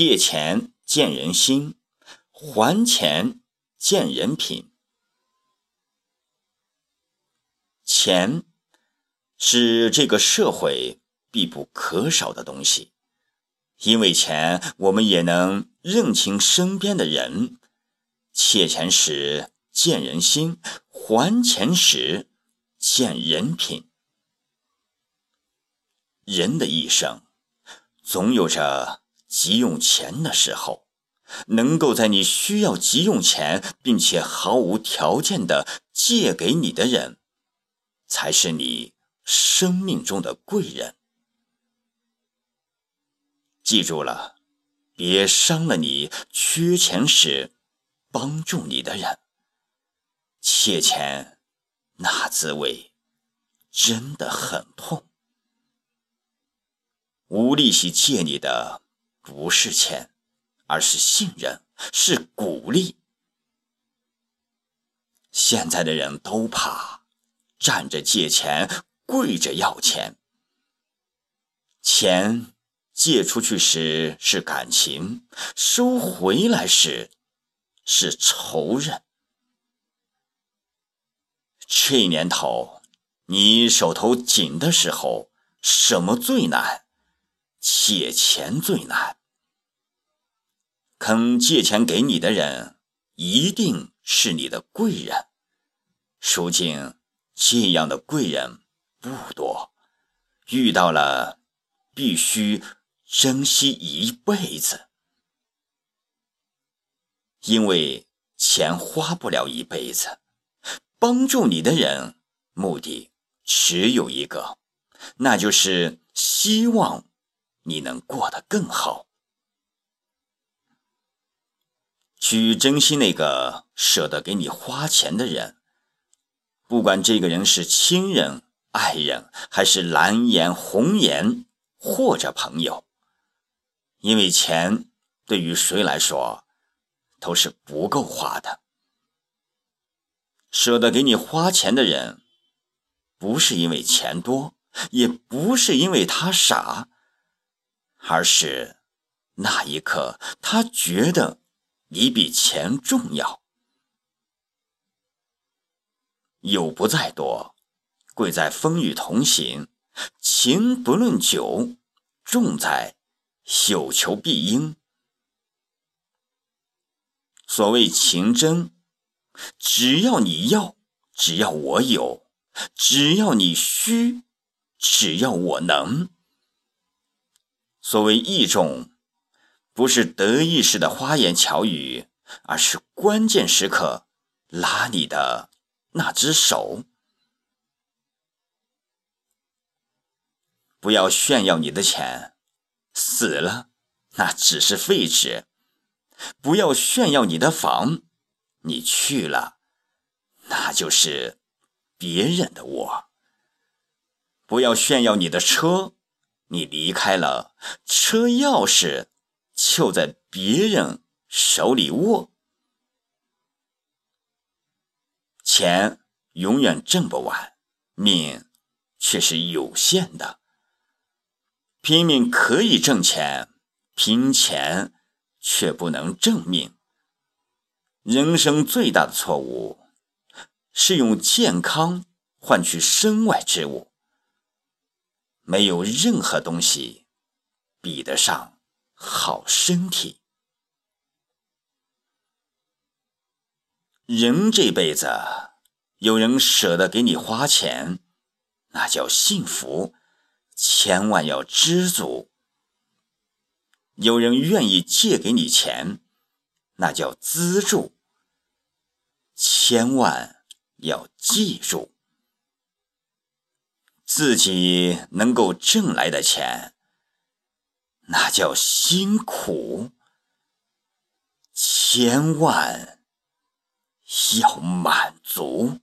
借钱见人心，还钱见人品。钱是这个社会必不可少的东西，因为钱，我们也能认清身边的人。借钱时见人心，还钱时见人品。人的一生，总有着急用钱的时候。能够在你需要急用钱，并且毫无条件的借给你的人，才是你生命中的贵人。记住了，别伤了你缺钱时帮助你的人。借钱，那滋味真的很痛。无利息借你的不是钱，而是信任，是鼓励。现在的人都怕站着借钱，跪着要钱。钱借出去时是感情，收回来时是仇人。这年头，你手头紧的时候，什么最难？借钱最难，肯借钱给你的人一定是你的贵人。如今这样的贵人不多，遇到了必须珍惜一辈子，因为钱花不了一辈子。帮助你的人目的只有一个，那就是希望。你能过得更好。去珍惜那个舍得给你花钱的人，不管这个人是亲人、爱人，还是蓝颜、红颜，或者朋友，因为钱对于谁来说都是不够花的。舍得给你花钱的人，不是因为钱多，也不是因为他傻。而是那一刻，他觉得你比钱重要。友不在多，贵在风雨同行；情不论久，重在有求必应。所谓情真，只要你要，只要我有，只要你需，只要我能。所谓义重，不是得意时的花言巧语，而是关键时刻拉你的那只手。不要炫耀你的钱，死了那只是废纸；不要炫耀你的房，你去了那就是别人的窝；不要炫耀你的车。你离开了，车钥匙就在别人手里握。钱永远挣不完，命却是有限的。拼命可以挣钱，拼钱却不能挣命。人生最大的错误是用健康换取身外之物。没有任何东西比得上好身体。人这辈子，有人舍得给你花钱，那叫幸福，千万要知足；有人愿意借给你钱，那叫资助，千万要记住。自己能够挣来的钱，那叫辛苦，千万要满足。